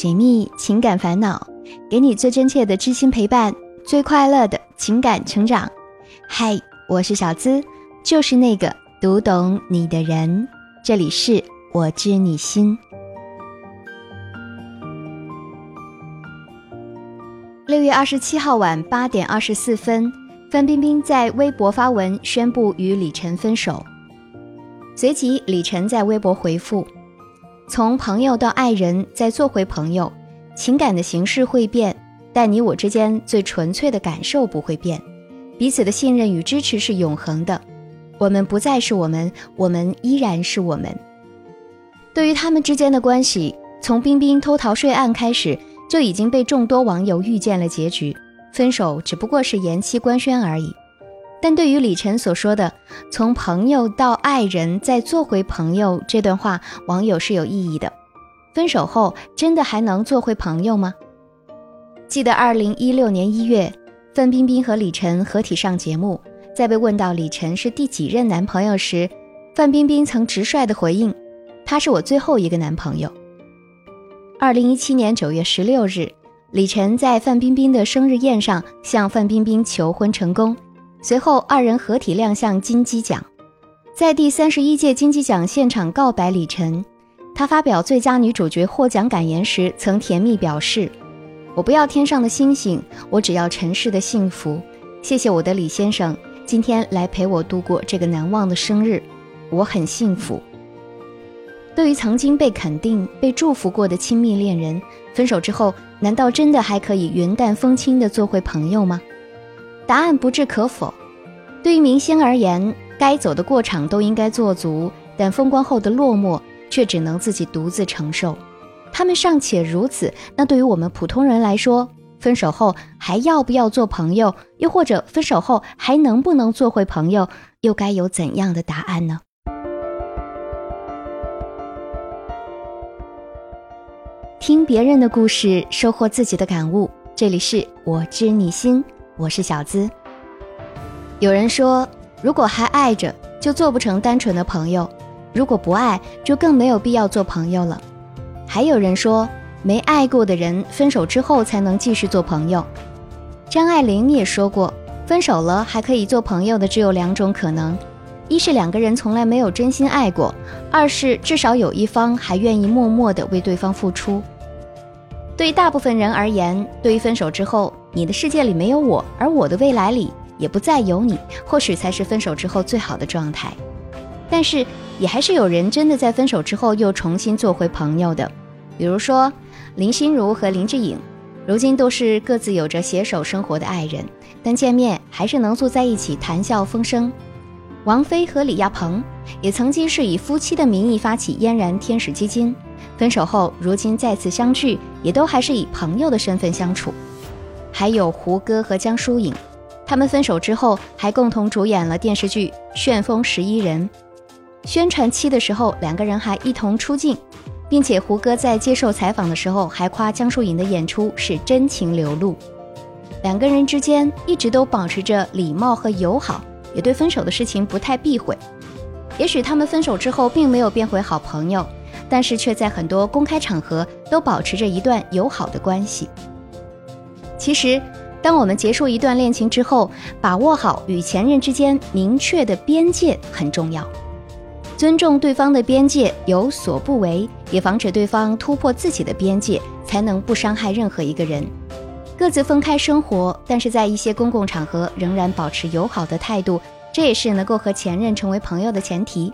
解密情感烦恼，给你最真切的知心陪伴，最快乐的情感成长。嗨，我是小资，就是那个读懂你的人。这里是我知你心。六月二十七号晚八点二十四分，范冰冰在微博发文宣布与李晨分手。随即，李晨在微博回复：“从朋友到爱人，再做回朋友，情感的形式会变，但你我之间最纯粹的感受不会变，彼此的信任与支持是永恒的。我们不再是我们，我们依然是我们。”对于他们之间的关系，从冰冰偷逃税案开始。就已经被众多网友预见了结局，分手只不过是延期官宣而已。但对于李晨所说的“从朋友到爱人，再做回朋友”这段话，网友是有异议的。分手后真的还能做回朋友吗？记得二零一六年一月，范冰冰和李晨合体上节目，在被问到李晨是第几任男朋友时，范冰冰曾直率的回应：“他是我最后一个男朋友。”二零一七年九月十六日，李晨在范冰冰的生日宴上向范冰冰求婚成功，随后二人合体亮相金鸡奖。在第三十一届金鸡奖现场告白李晨，她发表最佳女主角获奖感言时曾甜蜜表示：“我不要天上的星星，我只要尘世的幸福。谢谢我的李先生，今天来陪我度过这个难忘的生日，我很幸福。”对于曾经被肯定、被祝福过的亲密恋人，分手之后，难道真的还可以云淡风轻地做回朋友吗？答案不置可否。对于明星而言，该走的过场都应该做足，但风光后的落寞却只能自己独自承受。他们尚且如此，那对于我们普通人来说，分手后还要不要做朋友，又或者分手后还能不能做回朋友，又该有怎样的答案呢？听别人的故事，收获自己的感悟。这里是我知你心，我是小资。有人说，如果还爱着，就做不成单纯的朋友；如果不爱，就更没有必要做朋友了。还有人说，没爱过的人，分手之后才能继续做朋友。张爱玲也说过，分手了还可以做朋友的只有两种可能：一是两个人从来没有真心爱过；二是至少有一方还愿意默默的为对方付出。对于大部分人而言，对于分手之后，你的世界里没有我，而我的未来里也不再有你，或许才是分手之后最好的状态。但是，也还是有人真的在分手之后又重新做回朋友的，比如说林心如和林志颖，如今都是各自有着携手生活的爱人，但见面还是能坐在一起谈笑风生。王菲和李亚鹏也曾经是以夫妻的名义发起嫣然天使基金。分手后，如今再次相聚，也都还是以朋友的身份相处。还有胡歌和江疏影，他们分手之后还共同主演了电视剧《旋风十一人》。宣传期的时候，两个人还一同出镜，并且胡歌在接受采访的时候还夸江疏影的演出是真情流露。两个人之间一直都保持着礼貌和友好，也对分手的事情不太避讳。也许他们分手之后并没有变回好朋友。但是却在很多公开场合都保持着一段友好的关系。其实，当我们结束一段恋情之后，把握好与前任之间明确的边界很重要，尊重对方的边界，有所不为，也防止对方突破自己的边界，才能不伤害任何一个人。各自分开生活，但是在一些公共场合仍然保持友好的态度，这也是能够和前任成为朋友的前提。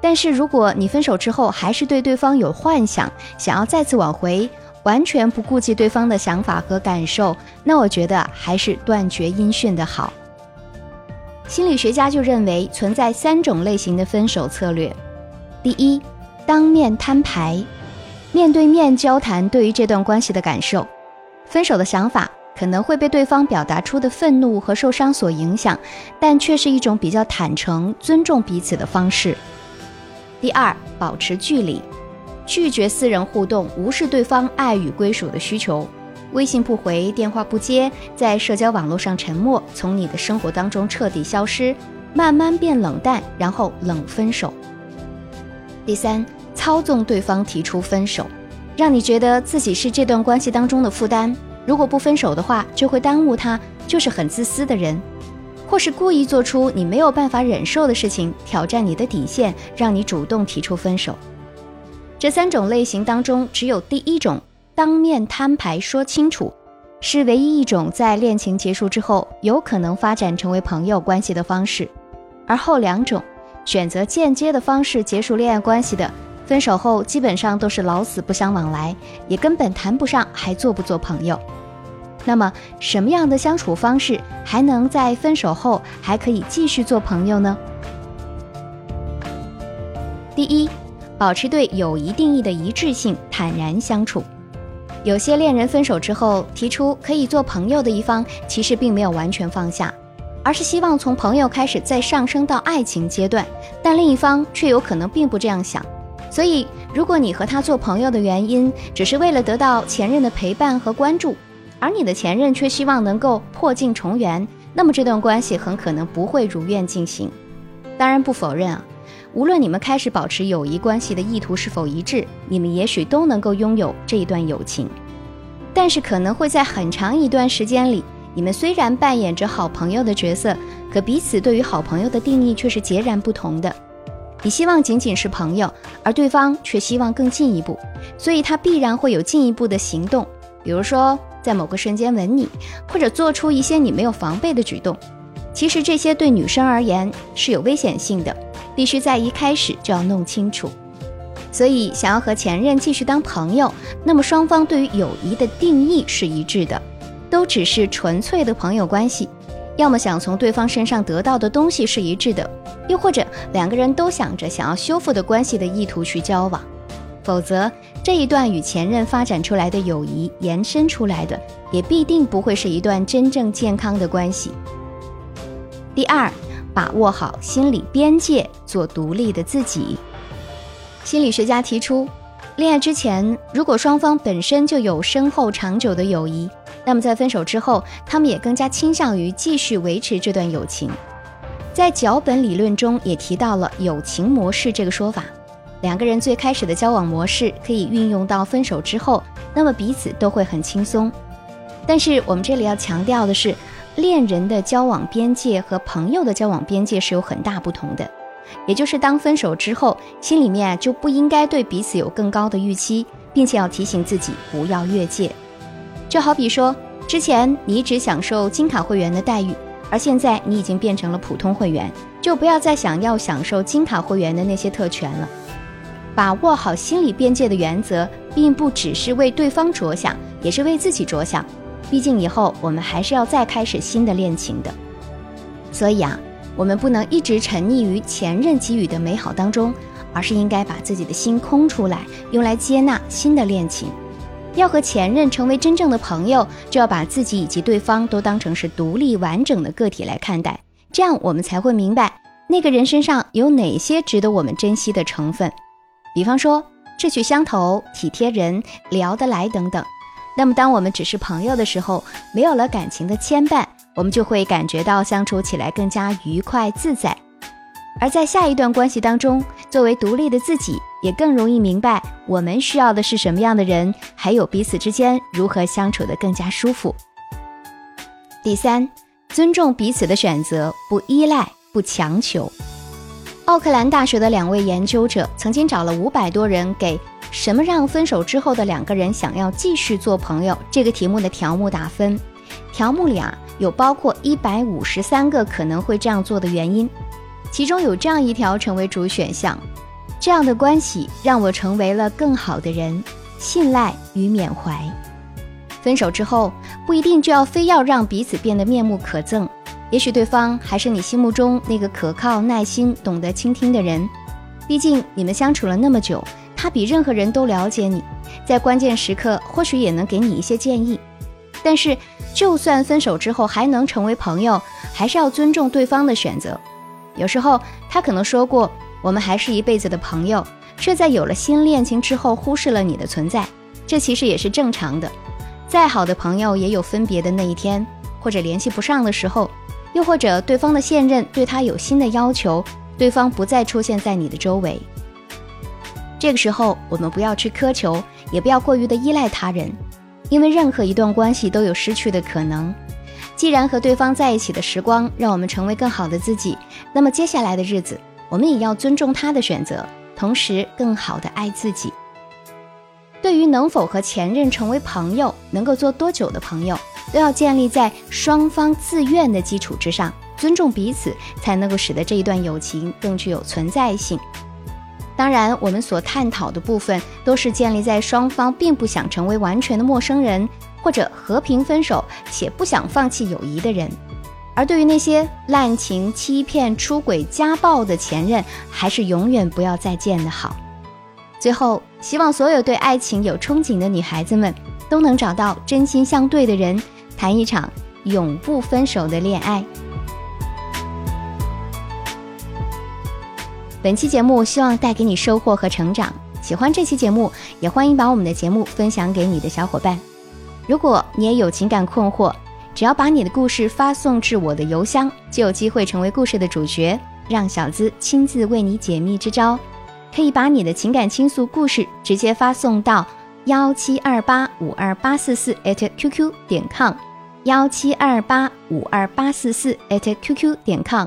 但是，如果你分手之后还是对对方有幻想，想要再次挽回，完全不顾及对方的想法和感受，那我觉得还是断绝音讯的好。心理学家就认为存在三种类型的分手策略：第一，当面摊牌，面对面交谈对于这段关系的感受，分手的想法可能会被对方表达出的愤怒和受伤所影响，但却是一种比较坦诚、尊重彼此的方式。第二，保持距离，拒绝私人互动，无视对方爱与归属的需求，微信不回，电话不接，在社交网络上沉默，从你的生活当中彻底消失，慢慢变冷淡，然后冷分手。第三，操纵对方提出分手，让你觉得自己是这段关系当中的负担。如果不分手的话，就会耽误他，就是很自私的人，或是故意做出你没有办法忍受的事情，挑战你的底线，让你主动提出分手。这三种类型当中，只有第一种当面摊牌说清楚，是唯一一种在恋情结束之后有可能发展成为朋友关系的方式，而后两种选择间接的方式结束恋爱关系的。分手后基本上都是老死不相往来，也根本谈不上还做不做朋友。那么，什么样的相处方式还能在分手后还可以继续做朋友呢？第一，保持对友谊定义的一致性，坦然相处。有些恋人分手之后提出可以做朋友的一方，其实并没有完全放下，而是希望从朋友开始再上升到爱情阶段，但另一方却有可能并不这样想。所以，如果你和他做朋友的原因只是为了得到前任的陪伴和关注，而你的前任却希望能够破镜重圆，那么这段关系很可能不会如愿进行。当然，不否认啊，无论你们开始保持友谊关系的意图是否一致，你们也许都能够拥有这一段友情。但是，可能会在很长一段时间里，你们虽然扮演着好朋友的角色，可彼此对于好朋友的定义却是截然不同的。你希望仅仅是朋友，而对方却希望更进一步，所以他必然会有进一步的行动，比如说在某个瞬间吻你，或者做出一些你没有防备的举动。其实这些对女生而言是有危险性的，必须在一开始就要弄清楚。所以想要和前任继续当朋友，那么双方对于友谊的定义是一致的，都只是纯粹的朋友关系。要么想从对方身上得到的东西是一致的，又或者两个人都想着想要修复的关系的意图去交往，否则这一段与前任发展出来的友谊延伸出来的，也必定不会是一段真正健康的关系。第二，把握好心理边界，做独立的自己。心理学家提出，恋爱之前，如果双方本身就有深厚长久的友谊。那么在分手之后，他们也更加倾向于继续维持这段友情。在脚本理论中也提到了友情模式这个说法，两个人最开始的交往模式可以运用到分手之后，那么彼此都会很轻松。但是我们这里要强调的是，恋人的交往边界和朋友的交往边界是有很大不同的。也就是当分手之后，心里面就不应该对彼此有更高的预期，并且要提醒自己不要越界。就好比说，之前你只享受金卡会员的待遇，而现在你已经变成了普通会员，就不要再想要享受金卡会员的那些特权了。把握好心理边界的原则，并不只是为对方着想，也是为自己着想。毕竟以后我们还是要再开始新的恋情的，所以啊，我们不能一直沉溺于前任给予的美好当中，而是应该把自己的心空出来，用来接纳新的恋情。要和前任成为真正的朋友，就要把自己以及对方都当成是独立完整的个体来看待，这样我们才会明白那个人身上有哪些值得我们珍惜的成分。比方说志趣相投、体贴人、聊得来等等。那么当我们只是朋友的时候，没有了感情的牵绊，我们就会感觉到相处起来更加愉快自在。而在下一段关系当中，作为独立的自己，也更容易明白我们需要的是什么样的人，还有彼此之间如何相处的更加舒服。第三，尊重彼此的选择，不依赖，不强求。奥克兰大学的两位研究者曾经找了五百多人，给《什么让分手之后的两个人想要继续做朋友》这个题目的条目打分。条目里啊，有包括一百五十三个可能会这样做的原因。其中有这样一条成为主选项，这样的关系让我成为了更好的人，信赖与缅怀。分手之后不一定就要非要让彼此变得面目可憎，也许对方还是你心目中那个可靠、耐心、懂得倾听的人。毕竟你们相处了那么久，他比任何人都了解你，在关键时刻或许也能给你一些建议。但是，就算分手之后还能成为朋友，还是要尊重对方的选择。有时候他可能说过，我们还是一辈子的朋友，却在有了新恋情之后忽视了你的存在，这其实也是正常的。再好的朋友也有分别的那一天，或者联系不上的时候，又或者对方的现任对他有新的要求，对方不再出现在你的周围。这个时候，我们不要去苛求，也不要过于的依赖他人，因为任何一段关系都有失去的可能。既然和对方在一起的时光让我们成为更好的自己，那么接下来的日子，我们也要尊重他的选择，同时更好的爱自己。对于能否和前任成为朋友，能够做多久的朋友，都要建立在双方自愿的基础之上，尊重彼此，才能够使得这一段友情更具有存在性。当然，我们所探讨的部分都是建立在双方并不想成为完全的陌生人。或者和平分手且不想放弃友谊的人，而对于那些滥情、欺骗、出轨、家暴的前任，还是永远不要再见的好。最后，希望所有对爱情有憧憬的女孩子们，都能找到真心相对的人，谈一场永不分手的恋爱。本期节目希望带给你收获和成长。喜欢这期节目，也欢迎把我们的节目分享给你的小伙伴。如果你也有情感困惑，只要把你的故事发送至我的邮箱，就有机会成为故事的主角，让小资亲自为你解密支招。可以把你的情感倾诉故事直接发送到幺七二八五二八四四 @QQ 点 com，幺七二八五二八四四 @QQ 点 com，